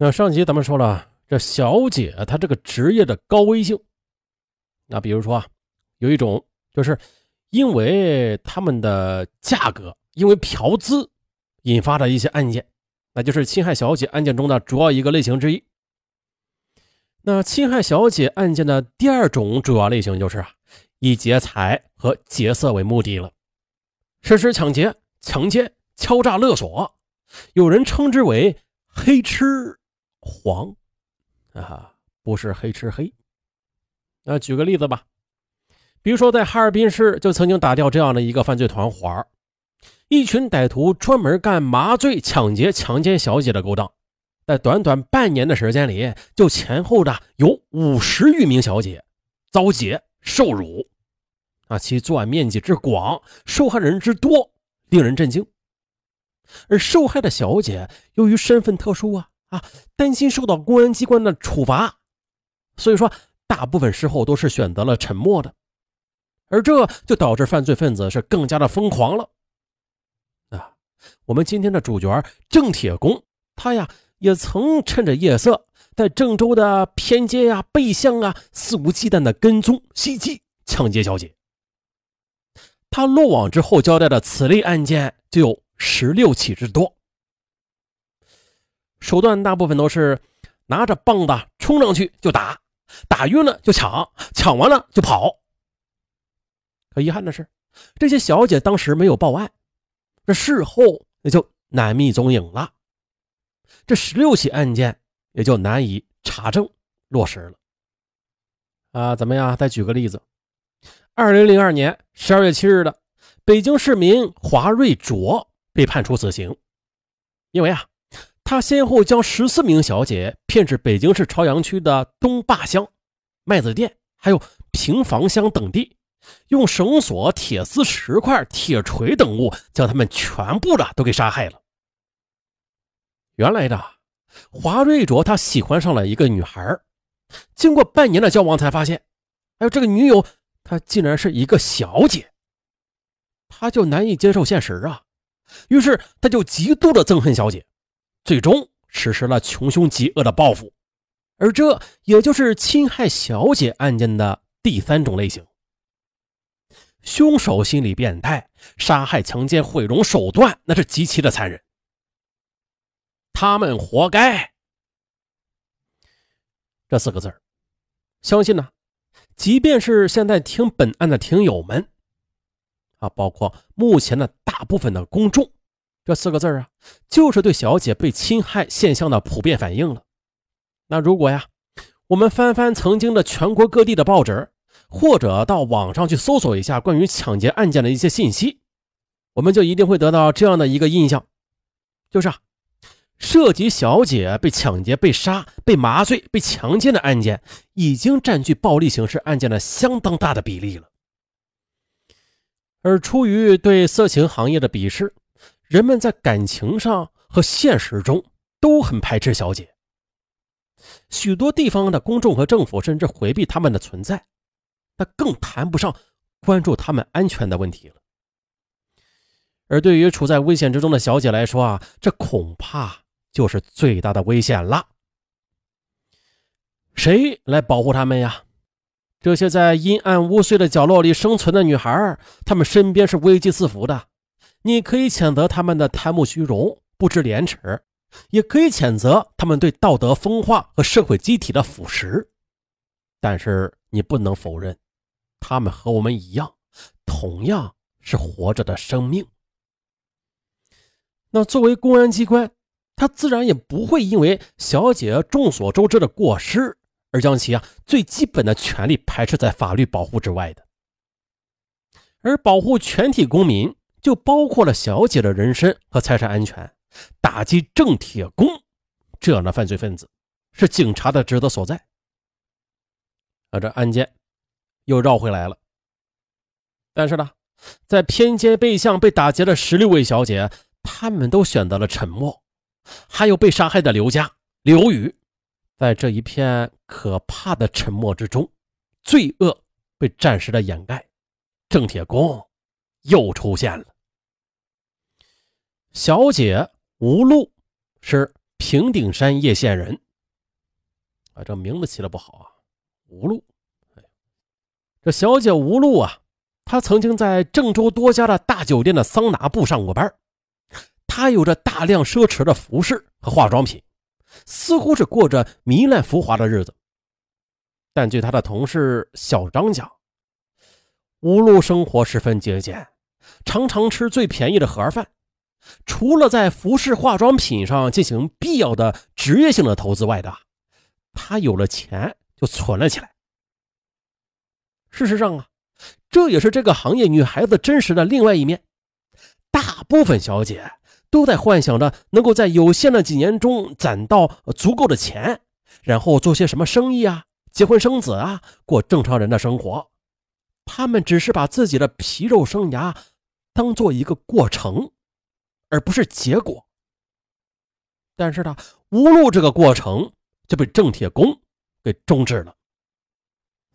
那上集咱们说了，这小姐她这个职业的高危性。那比如说啊，有一种就是因为他们的价格，因为嫖资引发的一些案件，那就是侵害小姐案件中的主要一个类型之一。那侵害小姐案件的第二种主要类型就是啊，以劫财和劫色为目的了，实施抢劫、强奸、敲诈勒索，有人称之为黑吃。黄，啊，不是黑吃黑。那举个例子吧，比如说在哈尔滨市就曾经打掉这样的一个犯罪团伙一群歹徒专门干麻醉、抢劫、强奸小姐的勾当，在短短半年的时间里，就前后的有五十余名小姐遭劫受辱，啊，其作案面积之广，受害人之多，令人震惊。而受害的小姐由于身份特殊啊。啊，担心受到公安机关的处罚，所以说大部分时候都是选择了沉默的，而这就导致犯罪分子是更加的疯狂了。啊，我们今天的主角郑铁工，他呀也曾趁着夜色，在郑州的偏街呀、背巷啊，肆无忌惮的跟踪、袭击、抢劫小姐。他落网之后交代的此类案件就有十六起之多。手段大部分都是拿着棒子冲上去就打，打晕了就抢，抢完了就跑。可遗憾的是，这些小姐当时没有报案，这事后也就难觅踪影了。这十六起案件也就难以查证落实了。啊，怎么样？再举个例子，二零零二年十二月七日的北京市民华瑞卓被判处死刑，因为啊。他先后将十四名小姐骗至北京市朝阳区的东坝乡、麦子店，还有平房乡等地，用绳索、铁丝、石块、铁锤等物将他们全部的都给杀害了。原来的华瑞卓他喜欢上了一个女孩，经过半年的交往才发现，哎呦，这个女友她竟然是一个小姐，他就难以接受现实啊，于是他就极度的憎恨小姐。最终实施了穷凶极恶的报复，而这也就是侵害小姐案件的第三种类型。凶手心理变态，杀害、强奸、毁容手段那是极其的残忍，他们活该。这四个字相信呢，即便是现在听本案的听友们啊，包括目前的大部分的公众。这四个字啊，就是对小姐被侵害现象的普遍反应了。那如果呀，我们翻翻曾经的全国各地的报纸，或者到网上去搜索一下关于抢劫案件的一些信息，我们就一定会得到这样的一个印象，就是啊，涉及小姐被抢劫、被杀、被麻醉、被强奸的案件，已经占据暴力刑事案件的相当大的比例了。而出于对色情行业的鄙视。人们在感情上和现实中都很排斥小姐，许多地方的公众和政府甚至回避他们的存在，那更谈不上关注他们安全的问题了。而对于处在危险之中的小姐来说啊，这恐怕就是最大的危险了。谁来保护他们呀？这些在阴暗污秽的角落里生存的女孩，她们身边是危机四伏的。你可以谴责他们的贪慕虚荣、不知廉耻，也可以谴责他们对道德风化和社会机体的腐蚀，但是你不能否认，他们和我们一样，同样是活着的生命。那作为公安机关，他自然也不会因为小姐众所周知的过失而将其啊最基本的权利排斥在法律保护之外的，而保护全体公民。就包括了小姐的人身和财产安全，打击郑铁工这样的犯罪分子，是警察的职责所在。而这案件又绕回来了。但是呢，在偏街背巷被打劫的十六位小姐，她们都选择了沉默。还有被杀害的刘佳、刘宇，在这一片可怕的沉默之中，罪恶被暂时的掩盖。郑铁工。又出现了。小姐吴露是平顶山叶县人。啊，这名字起的不好啊，吴路。这小姐吴路啊，她曾经在郑州多家的大酒店的桑拿部上过班。她有着大量奢侈的服饰和化妆品，似乎是过着糜烂浮华的日子。但据她的同事小张讲，吴路生活十分节俭，常常吃最便宜的盒饭。除了在服饰化妆品上进行必要的职业性的投资外的，他有了钱就存了起来。事实上啊，这也是这个行业女孩子真实的另外一面。大部分小姐都在幻想着能够在有限的几年中攒到足够的钱，然后做些什么生意啊，结婚生子啊，过正常人的生活。他们只是把自己的皮肉生涯当做一个过程。而不是结果，但是呢，无路这个过程就被郑铁工给终止了。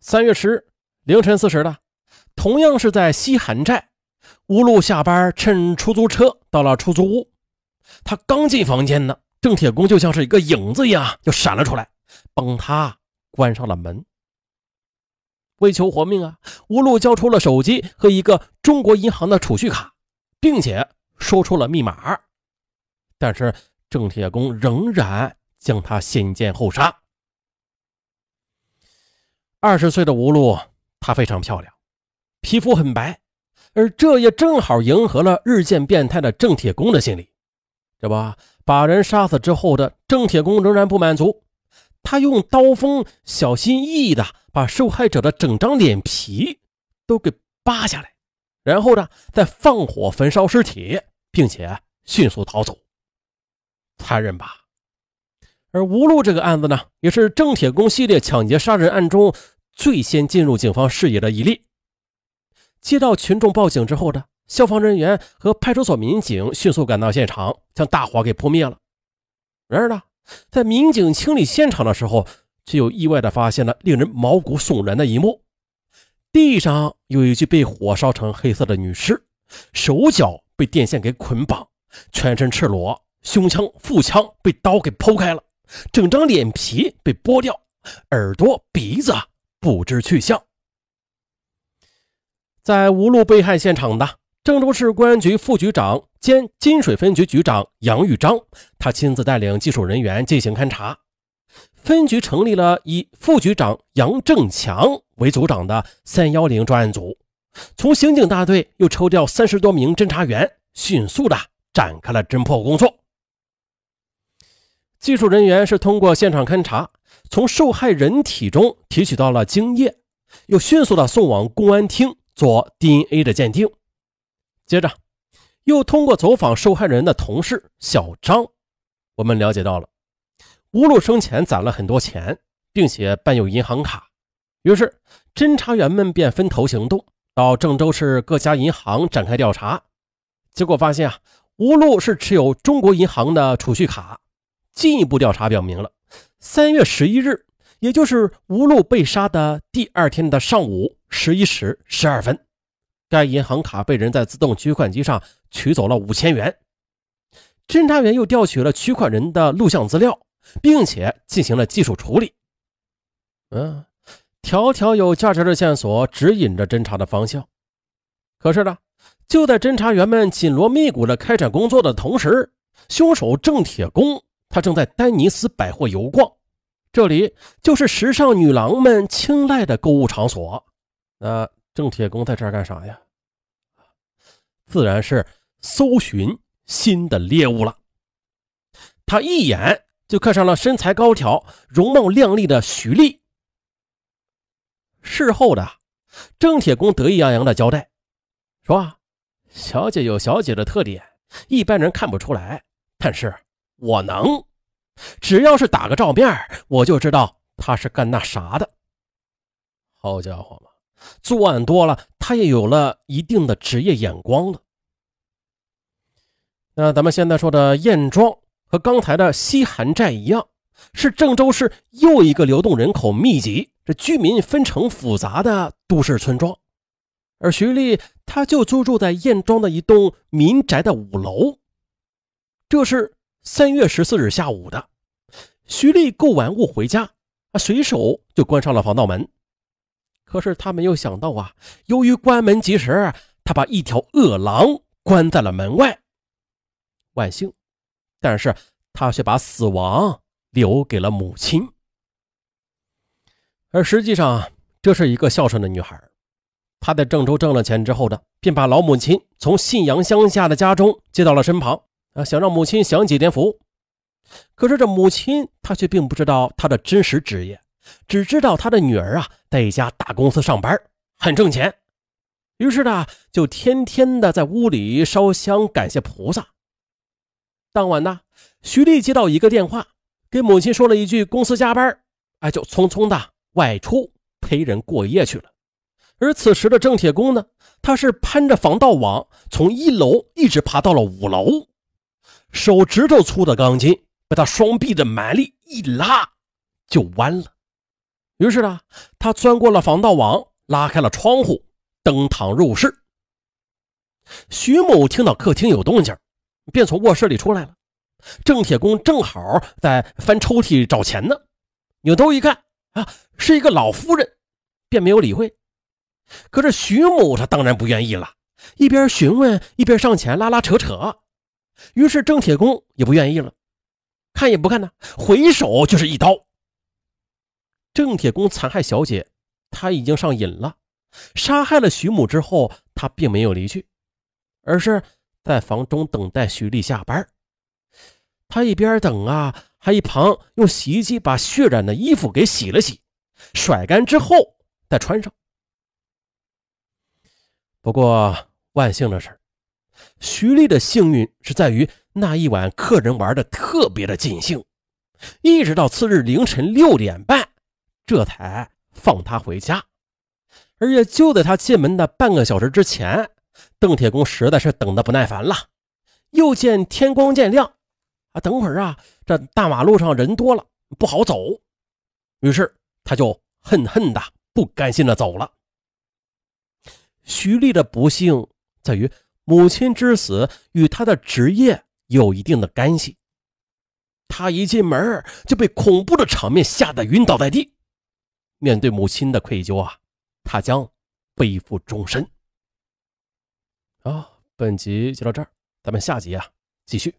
三月十日凌晨四时的，同样是在西韩寨，吴路下班乘出租车到了出租屋，他刚进房间呢，郑铁工就像是一个影子一样就闪了出来，帮他关上了门。为求活命啊，吴路交出了手机和一个中国银行的储蓄卡，并且。说出了密码，但是郑铁公仍然将他先奸后杀。二十岁的吴路，她非常漂亮，皮肤很白，而这也正好迎合了日渐变态的郑铁公的心理。这不，把人杀死之后的郑铁公仍然不满足，他用刀锋小心翼翼的把受害者的整张脸皮都给扒下来。然后呢，再放火焚烧尸体，并且迅速逃走。残忍吧？而吴路这个案子呢，也是郑铁工系列抢劫杀人案中最先进入警方视野的一例。接到群众报警之后呢消防人员和派出所民警迅速赶到现场，将大火给扑灭了。然而呢，在民警清理现场的时候，却又意外的发现了令人毛骨悚然的一幕。地上有一具被火烧成黑色的女尸，手脚被电线给捆绑，全身赤裸，胸腔、腹腔被刀给剖开了，整张脸皮被剥掉，耳朵、鼻子不知去向。在无路被害现场的郑州市公安局副局长兼金水分局局长杨玉章，他亲自带领技术人员进行勘查。分局成立了以副局长杨正强为组长的“三幺零”专案组，从刑警大队又抽调三十多名侦查员，迅速的展开了侦破工作。技术人员是通过现场勘查，从受害人体中提取到了精液，又迅速的送往公安厅做 DNA 的鉴定。接着，又通过走访受害人的同事小张，我们了解到了。吴路生前攒了很多钱，并且办有银行卡，于是侦查员们便分头行动，到郑州市各家银行展开调查。结果发现啊，吴路是持有中国银行的储蓄卡。进一步调查表明了，三月十一日，也就是吴路被杀的第二天的上午十一时十二分，该银行卡被人在自动取款机上取走了五千元。侦查员又调取了取款人的录像资料。并且进行了技术处理。嗯，条条有价值的线索指引着侦查的方向。可是呢，就在侦查员们紧锣密鼓的开展工作的同时，凶手郑铁工他正在丹尼斯百货游逛，这里就是时尚女郎们青睐的购物场所。那郑铁工在这儿干啥呀？自然是搜寻新的猎物了。他一眼。就看上了身材高挑、容貌靓丽的徐丽。事后的郑铁工得意洋洋的交代说：“小姐有小姐的特点，一般人看不出来，但是我能。只要是打个照面，我就知道她是干那啥的。好家伙嘛，作案多了，他也有了一定的职业眼光了。那咱们现在说的艳庄。”和刚才的西韩寨一样，是郑州市又一个流动人口密集、这居民分成复杂的都市村庄。而徐丽，他就租住在燕庄的一栋民宅的五楼。这是三月十四日下午的，徐丽购完物回家，啊，随手就关上了防盗门。可是他没有想到啊，由于关门及时，他把一条恶狼关在了门外。万幸，但是他却把死亡留给了母亲。而实际上，这是一个孝顺的女孩。她在郑州挣了钱之后呢，便把老母亲从信阳乡下的家中接到了身旁，啊，想让母亲享几天福。可是这母亲她却并不知道她的真实职业，只知道她的女儿啊在一家大公司上班，很挣钱。于是呢，就天天的在屋里烧香感谢菩萨。当晚呢，徐丽接到一个电话，给母亲说了一句公司加班，哎，就匆匆的外出陪人过夜去了。而此时的郑铁工呢，他是攀着防盗网从一楼一直爬到了五楼，手指头粗的钢筋被他双臂的蛮力一拉就弯了。于是呢，他钻过了防盗网，拉开了窗户，登堂入室。徐某听到客厅有动静，便从卧室里出来了。郑铁工正好在翻抽屉找钱呢，扭头一看啊，是一个老夫人，便没有理会。可是徐某他当然不愿意了，一边询问一边上前拉拉扯扯。于是郑铁工也不愿意了，看也不看呢，回手就是一刀。郑铁工残害小姐，他已经上瘾了。杀害了徐母之后，他并没有离去，而是在房中等待徐丽下班。他一边等啊，还一旁用洗衣机把血染的衣服给洗了洗，甩干之后再穿上。不过万幸的是，徐丽的幸运是在于那一晚客人玩的特别的尽兴，一直到次日凌晨六点半，这才放他回家。而也就在他进门的半个小时之前，邓铁工实在是等得不耐烦了，又见天光渐亮，啊，等会儿啊，这大马路上人多了不好走，于是他就恨恨的不甘心的走了。徐丽的不幸在于，母亲之死与他的职业有一定的干系。他一进门就被恐怖的场面吓得晕倒在地。面对母亲的愧疚啊，他将背负终身。好，本集就到这儿，咱们下集啊继续。